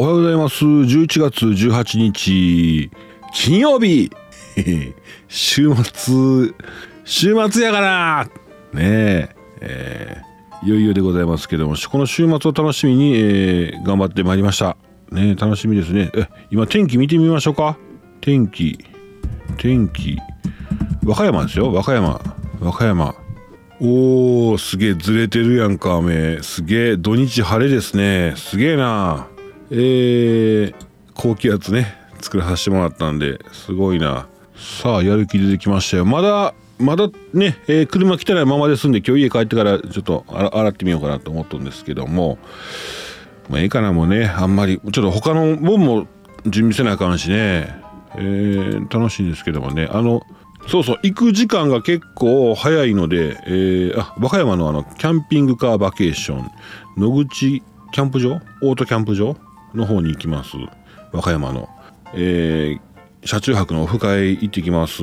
おはようございます。11月18日、金曜日 週末、週末やからねえ、えー、いよいよでございますけども、この週末を楽しみに、えー、頑張ってまいりました。ね楽しみですね。え、今天気見てみましょうか。天気、天気、和歌山ですよ、和歌山、和歌山。おー、すげえずれてるやんか、雨。すげえ、土日晴れですね。すげえな。えー、高気圧ね、作らさせてもらったんで、すごいな。さあ、やる気出てきましたよ。まだ、まだね、えー、車来てないままですんで、今日家帰ってからちょっと洗ってみようかなと思ったんですけども、まあ、ええかな、もね、あんまり、ちょっと他のもんも準備せなあかんしね、えー、楽しいんですけどもね、あの、そうそう行く時間が結構早いので、えー、あ和歌山のあのキャンピングカーバケーション。野口キャンプ場？オートキャンプ場？の方に行きます。和歌山の、えー、車中泊のオフ会行ってきます。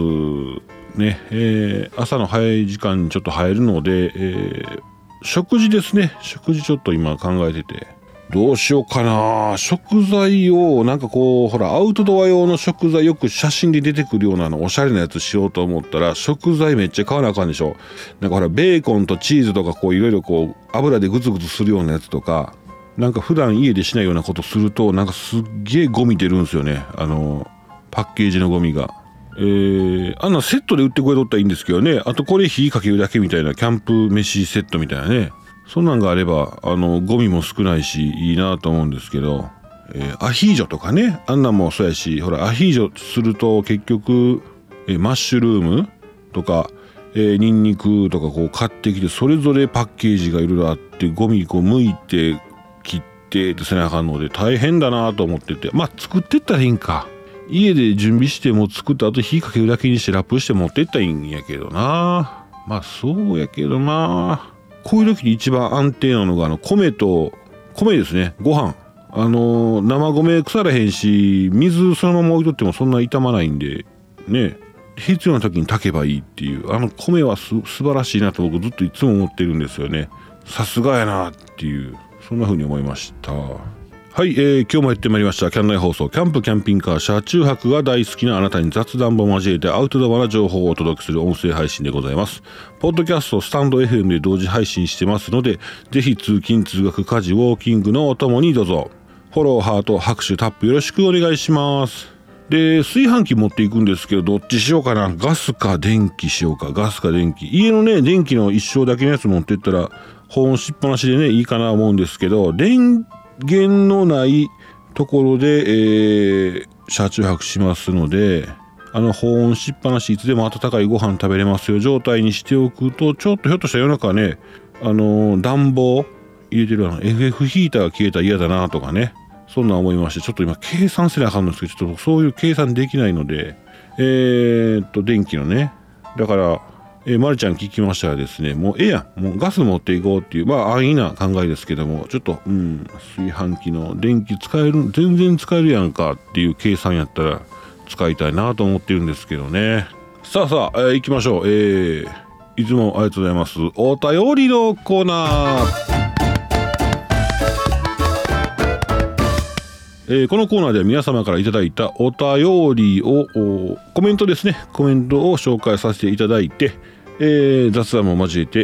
ねえー、朝の早い時間にちょっと入るので、えー、食事ですね。食事ちょっと今考えてて。どうしようかな。食材をなんかこうほらアウトドア用の食材よく写真で出てくるようなのおしゃれなやつしようと思ったら食材めっちゃ買わなあかんでしょ。なんかほらベーコンとチーズとかこういろいろこう油でグツグツするようなやつとかなんか普段家でしないようなことするとなんかすっげえゴミ出るんですよね。あのパッケージのゴミが。えー、あんなセットで売ってくれとったらいいんですけどね。あとこれ火かけるだけみたいなキャンプ飯セットみたいなね。そんなんがあればあのゴミも少ないしいいなと思うんですけど、えー、アヒージョとかね。あんなんもそうやしほらアヒージョすると結局、えー、マッシュルームとかえー、ニンニクとかこう買ってきてそれぞれパッケージがいろいろあってゴミこう剥いてってせなあかんので大変だなと思っててまあ作ってったらいいんか家で準備しても作った後火かけるだけにしてラップして持ってったらいいんやけどなまあそうやけどなこういう時に一番安定なのがあの米と米ですねご飯あの生米腐らへんし水そのまま置いとってもそんな傷まないんでね必要な時に炊けばいいっていうあの米はす素晴らしいなと僕ずっといつも思ってるんですよねさすがやなっていうそんな風に思いました。はい、えー、今日もやってまいりました。キャン内放送。キャンプキャンピングカー車中泊が大好きなあなたに雑談も交えてアウトドアな情報をお届けする音声配信でございます。ポッドキャストスタンド FM で同時配信してますのでぜひ通勤通学家事ウォーキングのお供にどうぞ。フォローハート拍手タップよろしくお願いします。で炊飯器持っていくんですけどどっちしようかな。ガスか電気しようか。ガスか電気。家のね電気の一生だけのやつ持ってったら保温しっぱなしでねいいかなと思うんですけど電源のないところで、えー、車中泊しますのであの保温しっぱなしいつでも温かいご飯食べれますよ状態にしておくとちょっとひょっとしたら夜中ねあのー、暖房入れてるあの FF ヒーターが消えたら嫌だなとかねそんな思いましてちょっと今計算せなあかんのですけどちょっとそういう計算できないのでえー、っと電気のね。だからえー、まるちゃん聞きましたらですね、もうええやん、もうガス持っていこうっていう、まあ安易な考えですけども、ちょっと、うん、炊飯器の電気使える、全然使えるやんかっていう計算やったら使いたいなと思ってるんですけどね。さあさあ、えー、行きましょう。えー、いつもありがとうございます。お便りのコーナー。えー、このコーナーでは皆様からいいたお便りをコメントですねコメントを紹介させていただいて、えー、雑談も交えて、え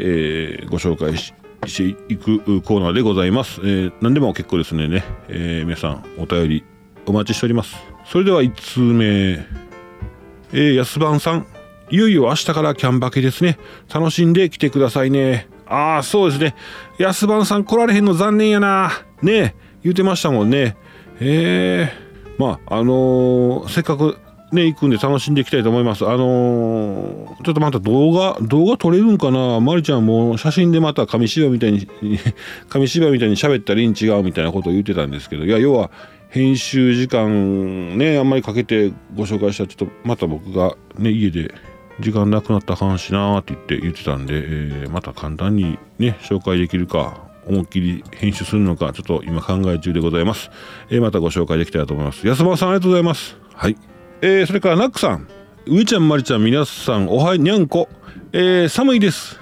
ー、ご紹介していくコーナーでございます。えー、何でも結構ですねね、えー、皆さんお便りお待ちしております。それでは1通目、えー、安番さん、いよいよ明日からキャンバケですね。楽しんで来てくださいね。ああ、そうですね。安番さん来られへんの残念やな。ねえ言うてましたもんね。へえ。まあ、あのー、せっかくね、行くんで楽しんでいきたいと思います。あのー、ちょっとまた動画、動画撮れるんかな？まりちゃんも写真でまた紙芝居みたいに、紙芝居みたいに喋ったらいいん違うみたいなことを言ってたんですけど、いや、要は、編集時間ね、あんまりかけてご紹介したら、ちょっとまた僕がね、家で時間なくなった話なーって言って言ってたんで、えー、また簡単にね、紹介できるか、思いっきり編集するのか、ちょっと今考え中でございます。えー、またご紹介できたらと思います。安間さんありがとうございます。はい。えー、それからナックさん。上ちゃんまりちゃん皆さんおはにゃんこ、えー、寒いです。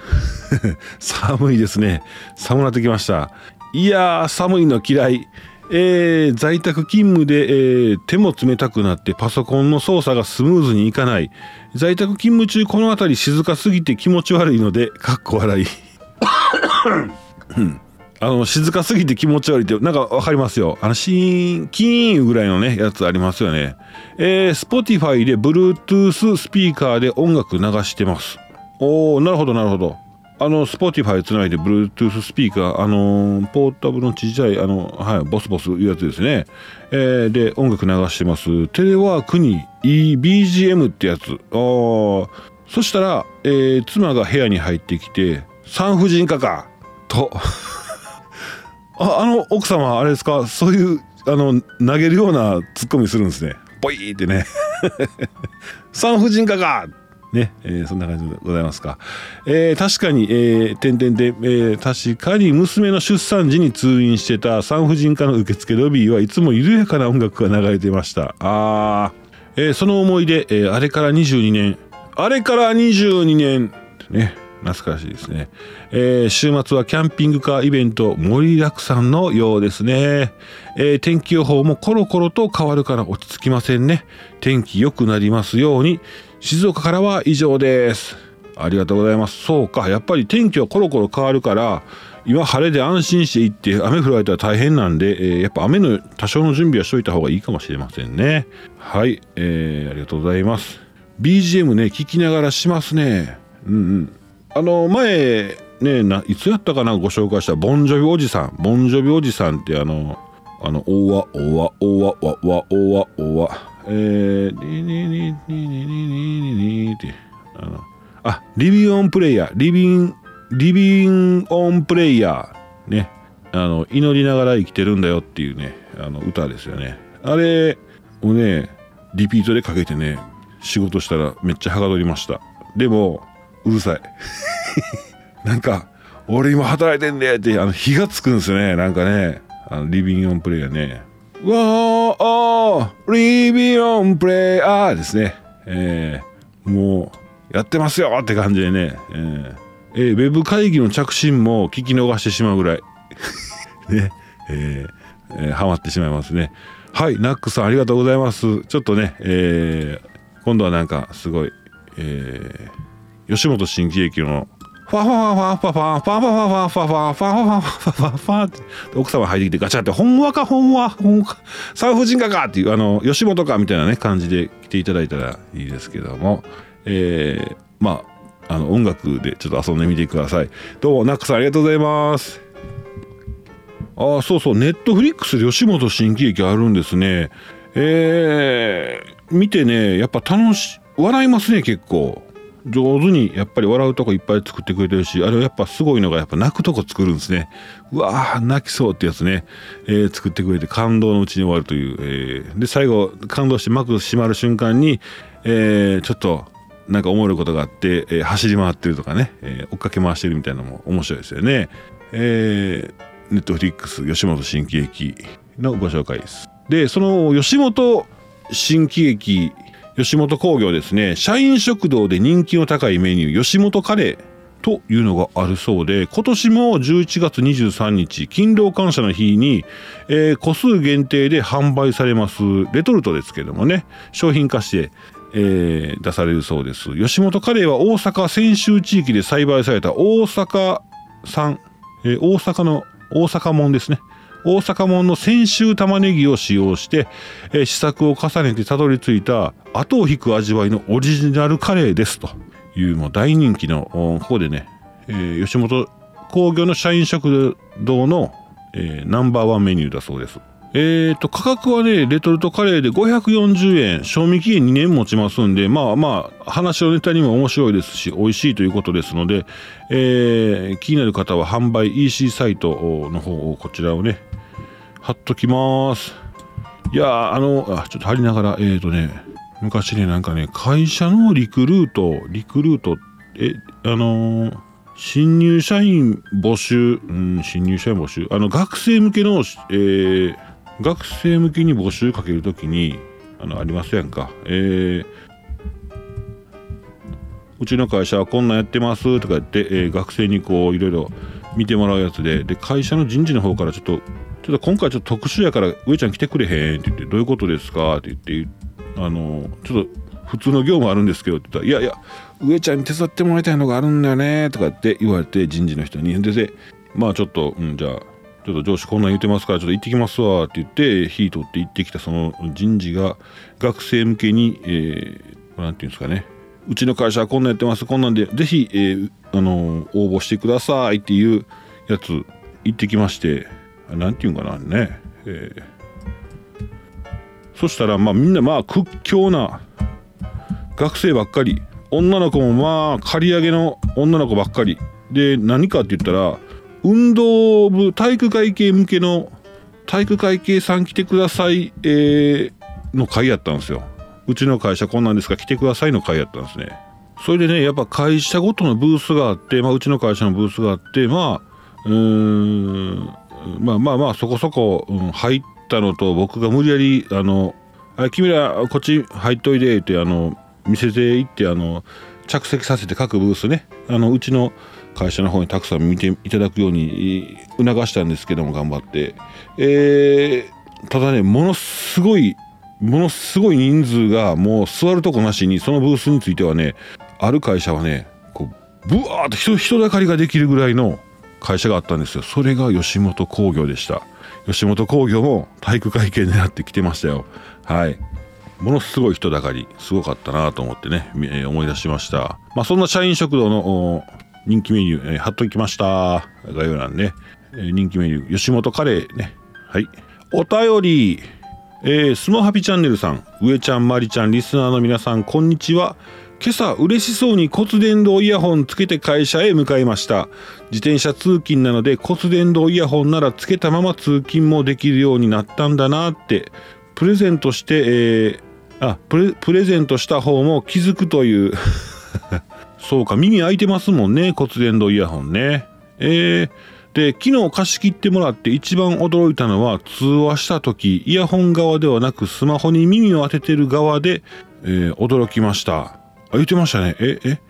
寒いですね。寒なってきました。いやー寒いの嫌い。えー、在宅勤務で、えー、手も冷たくなってパソコンの操作がスムーズにいかない。在宅勤務中この辺り静かすぎて気持ち悪いのでかっこ笑い あの静かすぎて気持ち悪いってなんかわかりますよあのシーンキーンぐらいのねやつありますよねえー、Spotify で Bluetooth スピーカーで音楽流してますおおなるほどなるほどあの、Spotify つないで Bluetooth スピーカー、あのー、ポータブルのちっちゃい、あの、はい、ボスボスいうやつですね。えー、で、音楽流してます。テレワークに EBGM ってやつ。あそしたら、えー、妻が部屋に入ってきて、産婦人科かとあ、あの奥様、あれですか、そういう、あの、投げるようなツッコミするんですね。ポイってね。産婦人科かね、えー、そんな感じでございますか。えー、確かに、えー、点々で、え、確かに娘の出産時に通院してた産婦人科の受付ロビーはいつも緩やかな音楽が流れてました。あー、えー、その思い出、えー、あれから22年、あれから22年、ね、懐かしいですね、えー、週末はキャンピングカーイベント盛りだくさんのようですね、えー、天気予報もコロコロと変わるから落ち着きませんね。天気良くなりますように。静岡からは以上です。ありがとうございます。そうか。やっぱり天気はコロコロ変わるから今晴れで安心して行って雨降られたら大変なんで、えー、やっぱ雨の多少の準備はしといた方がいいかもしれませんね。はい、えー、ありがとうございます。BGM ね聞きながらしますね。うんうん。あの前ねないつやったかなご紹介したボンジョビおじさん。ボンジョビおじさんってあのあのおわおわおわわわおわおわ。えー、ににににににににってあのあリビンオンプレイヤーリビンリビンオンプレイヤーねあの祈りながら生きてるんだよっていうねあの歌ですよねあれをねリピートでかけてね仕事したらめっちゃはがどりましたでもうるさい。なんか俺今働いてんでってあの火がつくんですよね。なんかね。あのリビングオンプレイヤーね。わーリビングオンプレイヤー。ですね。えー、もう、やってますよって感じでね、えーえー、ウェブ会議の着信も聞き逃してしまうぐらい、ね、えー、えー、ハマってしまいますね。はい、ナックさんありがとうございます。ちょっとね、えー、今度はなんかすごい、えー、吉本新喜劇の。ファファファファファファファファファファファファファファファファファファって奥様入ってきてガチャってほんわかほんわほんわ産婦人科かっていうあの吉本かみたいなね感じで来ていただいたらいいですけどもえ、まああの音楽でちょっと遊んでみてくださいどうもナックさんありがとうございますああそうそうネットフリックスで吉本新喜劇あるんですねえー、見てねやっぱ楽し笑いますね結構上手にやっぱり笑うとこいっぱい作ってくれてるしあれはやっぱすごいのがやっぱ泣くとこ作るんですね。うわー泣きそうってやつね、えー、作ってくれて感動のうちに終わるという、えー、で最後感動して幕閉まる瞬間に、えー、ちょっとなんか思えることがあって、え、走り回ってるとかね、え、追っかけ回してるみたいなのも面白いですよね。え、ネットフリックス吉本新喜劇のご紹介です。でその吉本新喜劇吉本興業ですね。社員食堂で人気の高いメニュー吉本カレーというのがあるそうで今年も11月23日勤労感謝の日に、えー、個数限定で販売されますレトルトですけどもね。商品化して、えー、出されるそうです。吉本カレーは大阪泉州地域で栽培された大阪産、えー、大阪の大阪門ですね。大阪門の泉州玉ねぎを使用して、えー、試作を重ねてたどり着いた後を引く味わいのオリジナルカレーですというもう大人気のここでね、えー、吉本興業の社員食堂の、えー、ナンバーワンメニューだそうです。えーと、価格はね、レトルトカレーで540円、賞味期限2年持ちますんで、まあまあ、話のネタにも面白いですし、美味しいということですので、えー、気になる方は販売 EC サイトの方を、こちらをね、貼っときます。いやあの、あ、ちょっと貼りながら、えーとね、昔ね、なんかね、会社のリクルート、リクルート、え、あのー、新入社員募集、うん、新入社員募集、あの、学生向けの、えー、学生向けに募集かけるときに、あの、ありますやんか？えー、うちの会社はこんなんやってますとか言って、えー、学生にこういろいろ見てもらうやつでで会社の人事の方からちょっとちょっと今回ちょっと特殊やから上ちゃん来てくれへんって言ってどういうことですかって言ってあのちょっと普通の業務あるんですけどって言ったら「いやいや上ちゃんに手伝ってもらいたいのがあるんだよね」とかって言われて人事の人にでまあちょっと、うん、じゃあちょっと上司こんなん言ってますからちょっと行ってきますわって言って火取って行ってきたその人事が学生向けに、えー、なんていうんですかね。うちの会社はこんなんやってますこんなんでぜひ、えー、あの応募してくださいっていうやつ行ってきましてなんていうんかなね、えー、そしたらまあみんなまあ屈強な学生ばっかり。女の子もまあ刈り上げの女の子ばっかり。で何かって言ったら運動部体育会系向けの体育会系さん来てください、えー、の会やったんですよ。うちの会社こんなんですか来てくださいの会やったんですね。それでねやっぱ会社ごとのブースがあって、まあ、うちの会社のブースがあってまあうーんまあまあまあそこそこ、うん、入ったのと僕が無理やりあのあ君らこっち入っといでってあの見せていってあの着席させて各ブースね。あのうちの会社の方にたくさん見ていただくように促したんですけども頑張って、えー、ただねものすごいものすごい人数がもう座るとこなしにそのブースについてはねある会社はねこうブワーッと人だかりができるぐらいの会社があったんですよ。それが吉本興業でした。吉本興業も体育会系狙ってきてましたよ。はい。ものすごい人だかりすごかったなと思ってね、えー、思い出しました。まあそんな社員食堂の人気メニュー、えー、貼っときました。概要欄ね、えー、人気メニュー吉本カレーね。はい。お便り。えー、スモハピチャンネルさん、上ちゃん、まりちゃん、リスナーの皆さん、こんにちは。今朝嬉しそうに骨伝導イヤホンつけて会社へ向かいました。自転車通勤なので骨伝導イヤホンならつけたまま通勤もできるようになったんだなって。プレゼントして、えー、あプレプレゼントした方も気づくという。そうか耳開いてますもんね骨伝導イヤホンねえー、で昨日貸し切ってもらって一番驚いたのは通話した時イヤホン側ではなくスマホに耳を当ててる側で、えー、驚きましたあ、言ってましたね。え、え、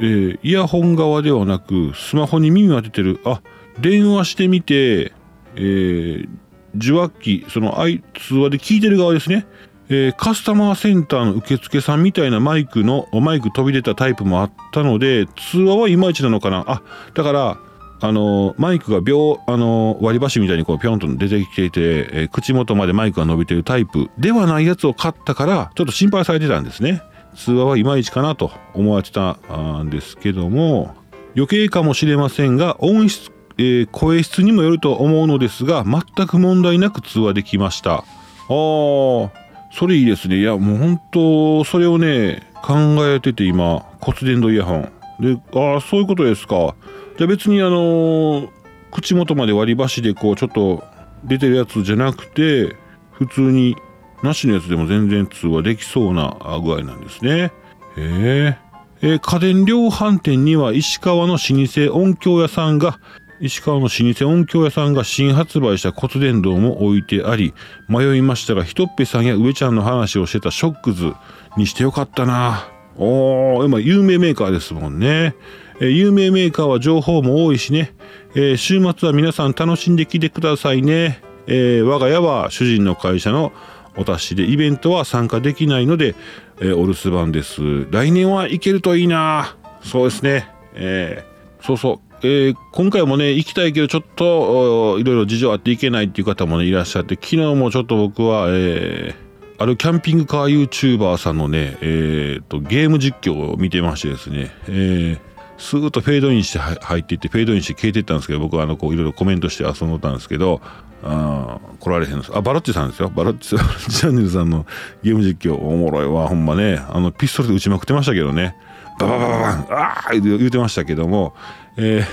えー、イヤホン側ではなく、スマホに耳を当ててる。あ、電話してみて、えー、受話器、その通話で聞いてる側ですね。えー、カスタマーセンターの受付さんみたいなマイクの、マイク飛び出たタイプもあったので、通話はいまいちなのかな。あ、だから、あのマイクが秒、あの割り箸みたいにこうピョンと出てきていて、えー、口元までマイクが伸びてるタイプではないやつを買ったから、ちょっと心配されてたんですね。通話はいまいちかなと思われてたんですけども余計かもしれませんが音質、えー、声質にもよると思うのですが全く問題なく通話できましたあーそれいいですね。いやもう本当それをね考えてて今骨伝導イヤホン。でああそういうことですか。じゃ別にあのー、口元まで割り箸でこうちょっと出てるやつじゃなくて普通になしのやつでも全然通話できそうな具合なんですね。へえー、家電量販店には石川の老舗音響屋さんが石川の老舗音響屋さんが新発売した骨伝導も置いてあり迷いましたがひとっぺさんや上ちゃんの話をしてたショックズにしてよかったな。おー今有名メーカーですもんね、え、有名メーカーは情報も多いしね、えー、週末は皆さん楽しんできてくださいね、え我が家は主人の会社のお達しでイベントは参加できないので、えー、お留守番です。来年は行けるといいな。そうですね。えー、そうそう。えー、今回もね行きたいけどちょっといろいろ事情あって行けないっていう方もねいらっしゃって昨日もちょっと僕は、えー、あるキャンピングカー YouTuber さんのね、えーと、ゲーム実況を見てましてですね、えー、スーッとフェードインして入っていってフェードインして消えていったんですけど僕はあのこういろいろコメントして遊んでたんですけどあ来られへんです。あバロッチさんですよ。バロッチチャンネルさんのゲーム実況おもろいわほんまね。あのピストルで撃ちまくってましたけどね。バババババンああ言うてましたけどもえー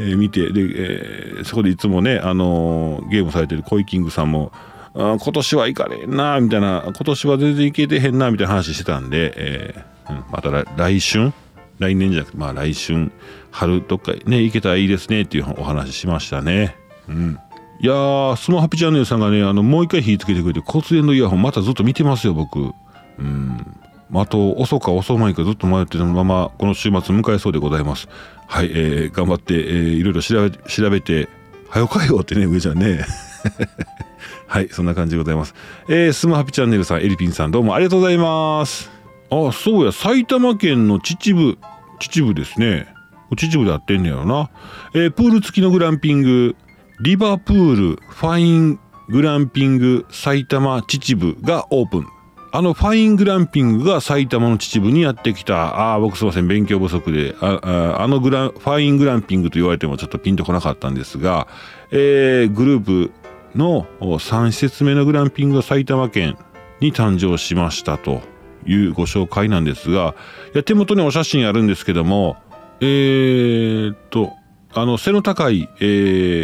えー、見てで、えー、そこでいつもね、あのー、ゲームされてるコイキングさんもあ今年は行かれんなみたいな今年は全然行けてへんなみたいな話してたんで、えーうん、また来春？来年じゃなくてまあ来春？春どっかね行けたらいいですねっていうお話しましたねうんいやー、スマハピチャンネルさんがね、あの、もう一回火つけてくれて、骨伝のイヤホンまたずっと見てますよ、僕。うん。あと、遅か遅まいかずっと迷ってるまま、この週末迎えそうでございます。はい、えー、頑張って、えー、いろいろ調べ、調べて、はよかよってね、上ちゃんね。はいそんな感じでございます。えー、スマハピチャンネルさんエリピンさんどうもありがとうございます。あそうや埼玉県の秩父秩父ですね。秩父でやってんねやろな、えー、プール付きのグランピングリバプールファイングランピング埼玉秩父がオープン。あのファイングランピングが埼玉の秩父にやってきた。ああ僕すいません。勉強不足で。ああのグラファイングランピングと言われてもちょっとピンとこなかったんですが、えー、グループの3施設目のグランピングが埼玉県に誕生しましたというご紹介なんですがいや手元にお写真あるんですけどもえー、っとあの背の高い、え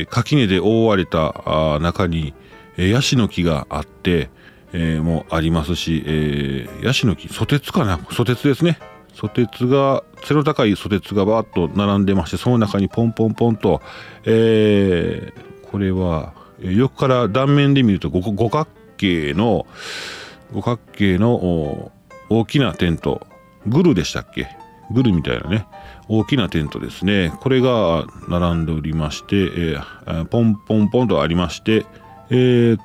ー、垣根で覆われた中に、えー、ヤシの木があって、えー、もありますし、えー、ヤシの木ソテツかな？ソテツですね。ソテツが背の高いソテツがバーッと並んでましてその中にポンポンポンと、えー、これは横から断面で見ると五角形の五角形の大きなテント。グルでしたっけ？グルみたいなね。大きなテントですね。これが並んでおりまして、えー、ポンポンポンとありまして、えー、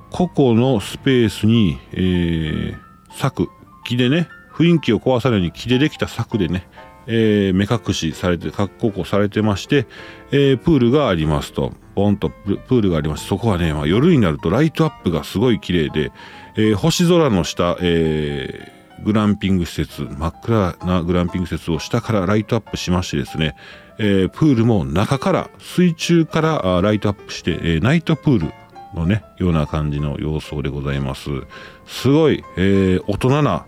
個々のスペースに、えー、柵木でね雰囲気を壊さないように木でできた柵でね、えー、目隠しされて格好こされてまして、えー、プールがありますと。ポンとプールがありましてそこはね、まあ、夜になるとライトアップがすごい綺麗で、えー、星空の下、えー、グランピング施設真っ暗なグランピング施設を下からライトアップしましてですね、え、プールも中から水中からライトアップして、え、ナイトプールのねような感じの様相でございます。すごい、えー、大人な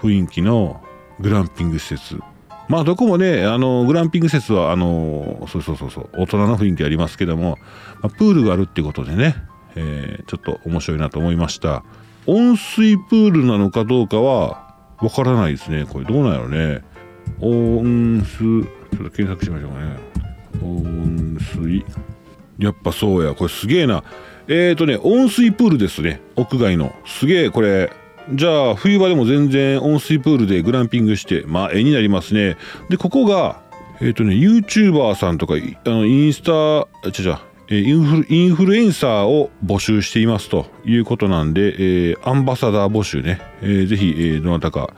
雰囲気のグランピング施設。まあどこもねあのグランピング施設はあのそうそうそうそう大人の雰囲気ありますけども、まあ、プールがあるってことでね、えー、ちょっと面白いなと思いました。温水プールなのかどうかはわからないですねこれ。どうなんやろね。温水ちょっと検索しましょうかね。温水。やっぱそうや。これすげえな。えーとね温水プールですね。屋外の。すげえこれじゃあ冬場でも全然温水プールでグランピングしてまあ絵になりますね。でここがえっ、ー、とね YouTuber さんとかあのインスタちゃちゃインフルインフルエンサーを募集していますということなんで、えー、アンバサダー募集ね、えー、ぜひ、えー、どなたか、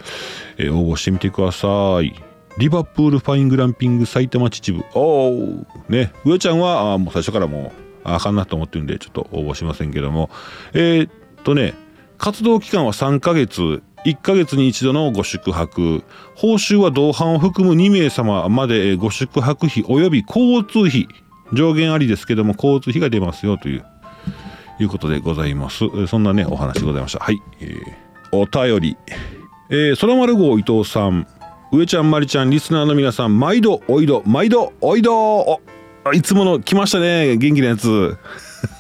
えー、応募してみてください。リバプールファイングランピング埼玉秩父。おおね、上ちゃんはあもう最初からもうあかんなと思ってるんでちょっと応募しませんけども、えー、っとね、活動期間は3ヶ月、1ヶ月に一度のご宿泊、報酬は同伴を含む2名様までご宿泊費及び交通費、上限ありですけども交通費が出ますよという、いうことでございます。そんなね、お話でございました。はい。えー、お便り。えー、空丸号伊藤さん。上ちゃんまりちゃんリスナーの皆さん毎度おいど毎度おいど。いつもの来ましたね元気なやつ。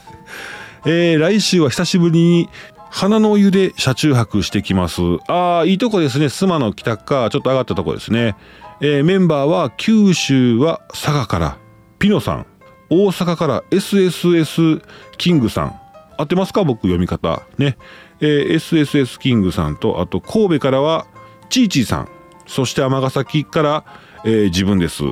えー、来週は久しぶりに花のお湯で車中泊してきます。ああいいとこですね。須磨の北かちょっと上がったとこですね、えー、メンバーは九州は佐賀から。ピノさん。大阪から SSS キングさん。合ってますか僕読み方。ね、えー、SSS キングさんとあと神戸からはちーちーさん。そして尼崎から、えー、自分です。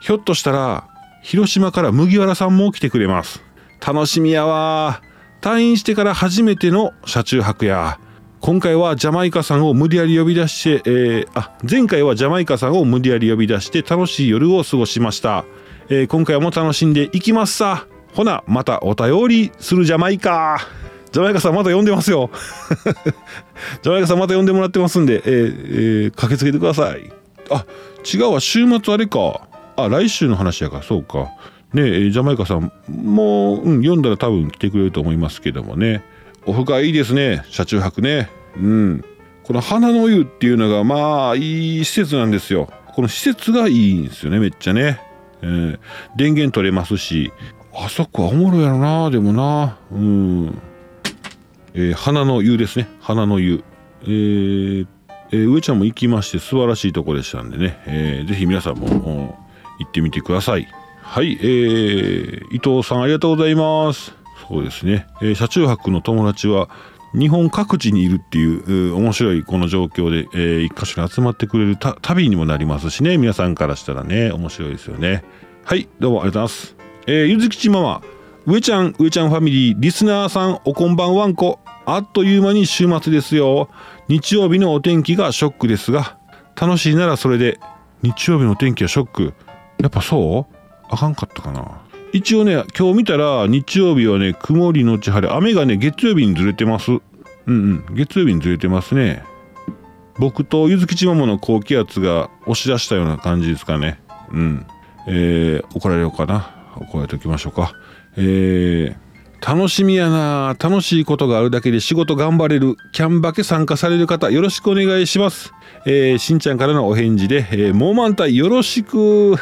ひょっとしたら広島から麦わらさんも来てくれます。楽しみやわ。退院してから初めての車中泊や。今回はジャマイカさんを無理やり呼び出して、えー、あ前回はジャマイカさんを無理やり呼び出して楽しい夜を過ごしました、えー、今回も楽しんでいきますさ。ほなまたお便りするジャマイカ。ジャマイカさんまだ呼んでますよ。ジャマイカさんまた呼んでもらってますんで、えーえー、駆けつけてください。あ違うわ。週末あれか。あ来週の話やか。らそうか。ねえジャマイカさんもう、うん、読んだら多分来てくれると思いますけどもね。オフ会いいですね。車中泊ね。うん。この花の湯っていうのがまあいい施設なんですよ。この施設がいいんですよねめっちゃね、えー、電源取れますし。あそこはおもろいやろなでもな。うん。えー、花の湯ですね。花の湯、えーえー、上ちゃんも行きまして素晴らしいとこでしたんでね、えー、ぜひ皆さんも行ってみてください。はい、えー、伊藤さんありがとうございます。そうですね、えー、車中泊の友達は日本各地にいるっていう面白いこの状況で、えー、一箇所に集まってくれる旅にもなりますしね。皆さんからしたらね面白いですよね。はいどうもありがとうございます。えー、ゆずきちママ上ちゃん上ちゃんファミリーリスナーさんおこんばんわんこ。あっという間に週末ですよ。日曜日のお天気がショックですが楽しいならそれで日曜日のお天気はショック。やっぱそう？あかんかったかな。一応ね今日見たら日曜日はね曇りのち晴れ。雨がね月曜日にずれてます。うんうん月曜日にずれてますね。僕とゆずきちマモの高気圧が押し出したような感じですかね。うん。えー、怒られようかな。怒られておきましょうか。えー、楽しみやな楽しいことがあるだけで仕事頑張れるキャンバケ参加される方よろしくお願いします。えー、しんちゃんからのお返事で、えー、もう満タよろしく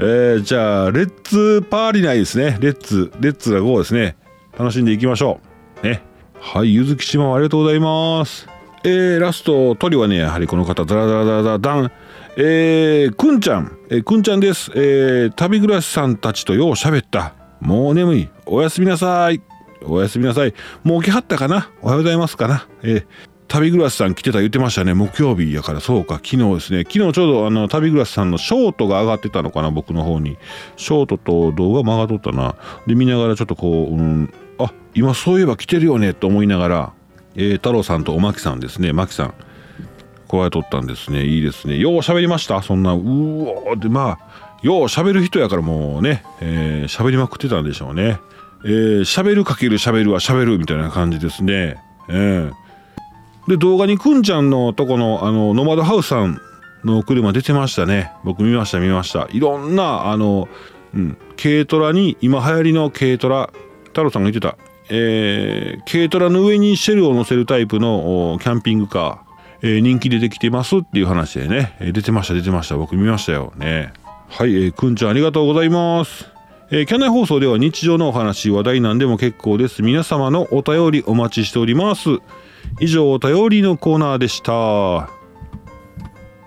えー、じゃあレッツパーリナイですね。レッツレッツが5ですね。楽しんでいきましょう。ね。はいゆずきしまありがとうございます。えー、ラスト鳥はねやはりこの方ダラダラダラダン。えー、くんちゃん、えー、くんちゃんです。えー、旅暮らしさんたちとよう喋った。もう眠い。おやすみなさい。おやすみなさい。もう起きはったかな？おはようございますかな？え、旅暮らしさん来てた言ってましたね。木曜日やからそうか。昨日ですね。昨日ちょうどあの旅暮らしさんのショートが上がってたのかな？僕の方に。ショートと動画も上がっとったな。で、見ながらちょっとこう、うん、あ、今そういえば来てるよねと思いながら、えー、太郎さんとおまきさんですね。まきさん。加えとったんですねいいですねよう喋りましたそんなうおーでまあよう喋る人やからもうね、えー、りまくってたんでしょうね。えー、喋るかける喋るは喋るみたいな感じですね。えー、で動画にくんちゃんのとこのあのノマドハウスさんの車出てましたね。僕見ました見ました。いろんなあの、うん、軽トラに今流行りの軽トラ太郎さんが言ってた。えー、軽トラの上にシェルを乗せるタイプのキャンピングカーえー、人気出てきてますっていう話でね、出てました出てました。僕見ましたよ。ね。はい、えー、くんちゃんありがとうございます。えー、キャナイ放送では日常のお話話題なんでも結構です。皆様のお便りお待ちしております。以上お便りのコーナーでした。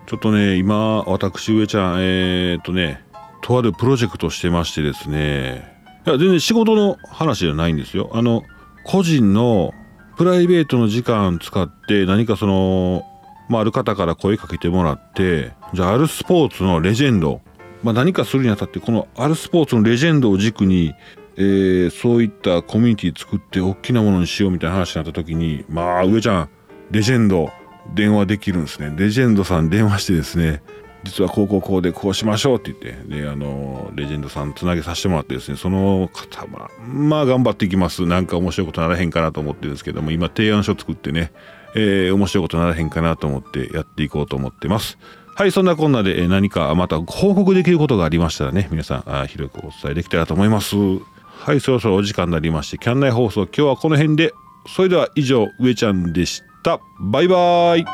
ちょっとね今私上ちゃんえー、っとねとあるプロジェクトしてましてですね。いや全然仕事の話じゃないんですよ。あの個人のプライベートの時間使って何かその、まあ、ある方から声かけてもらってじゃああるスポーツのレジェンド、まあ、何かするにあたってこのあるスポーツのレジェンドを軸に、えー、そういったコミュニティ作って大きなものにしようみたいな話になった時にまあ上ちゃんレジェンド電話できるんですね。レジェンドさん電話してですね実はこうこうこうでこうしましょうって言ってであのレジェンドさんつなげさせてもらってですねその方まあまあ頑張っていきます。なんか面白いことならへんかなと思ってるんですけども今提案書作ってね、えー、面白いことならへんかなと思ってやっていこうと思ってます。はいそんなこんなで何かまた報告できることがありましたらね皆さん広くお伝えできたらと思います。はいそろそろお時間になりましてキャン内放送今日はこの辺で。それでは以上上ちゃんでした。バイバーイ。